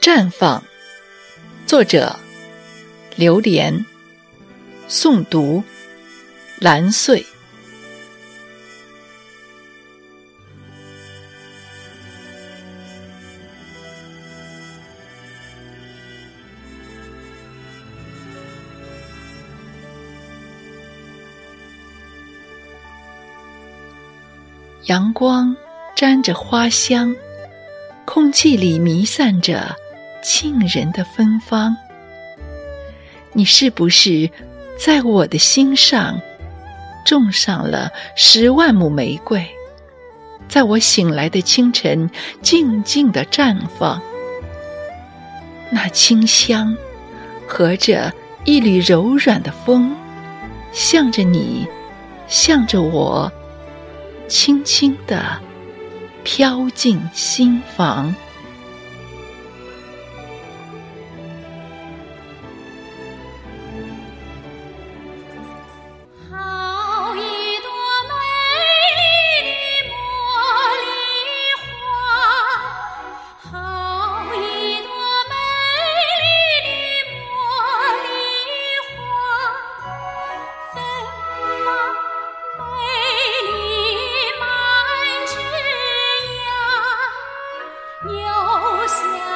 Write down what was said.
绽放，作者：榴莲，诵读：蓝穗。阳光沾着花香，空气里弥散着沁人的芬芳。你是不是在我的心上种上了十万亩玫瑰，在我醒来的清晨静静的绽放？那清香和着一缕柔软的风，向着你，向着我。轻轻地飘进心房。Yeah.